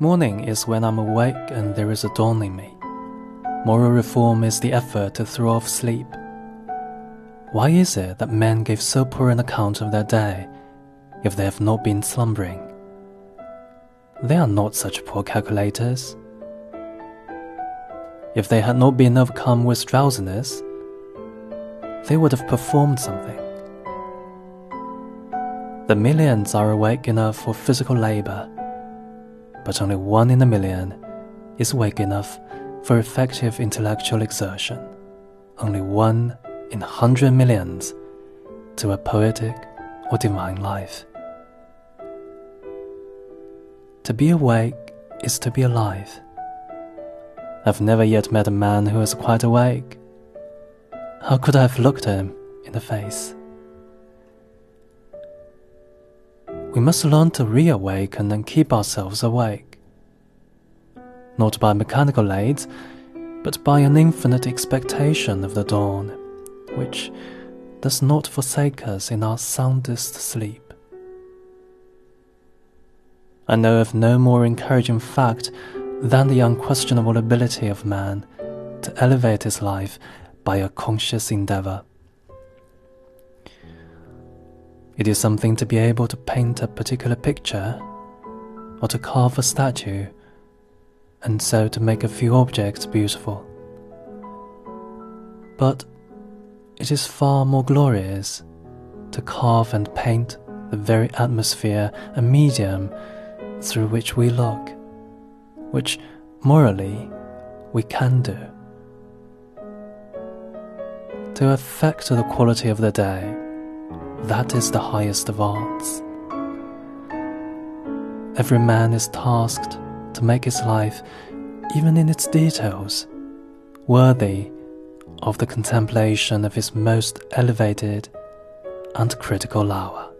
Morning is when I'm awake and there is a dawn in me. Moral reform is the effort to throw off sleep. Why is it that men give so poor an account of their day if they have not been slumbering? They are not such poor calculators. If they had not been overcome with drowsiness, they would have performed something. The millions are awake enough for physical labor, but only one in a million is awake enough for effective intellectual exertion. Only one in a hundred millions to a poetic or divine life. To be awake is to be alive. I've never yet met a man who is quite awake. How could I have looked him in the face? We must learn to reawaken and keep ourselves awake. Not by mechanical aids, but by an infinite expectation of the dawn, which does not forsake us in our soundest sleep. I know of no more encouraging fact than the unquestionable ability of man to elevate his life by a conscious endeavor. It is something to be able to paint a particular picture or to carve a statue and so to make a few objects beautiful. But it is far more glorious to carve and paint the very atmosphere and medium through which we look which morally we can do. To affect the quality of the day, that is the highest of arts. Every man is tasked to make his life, even in its details, worthy of the contemplation of his most elevated and critical hour.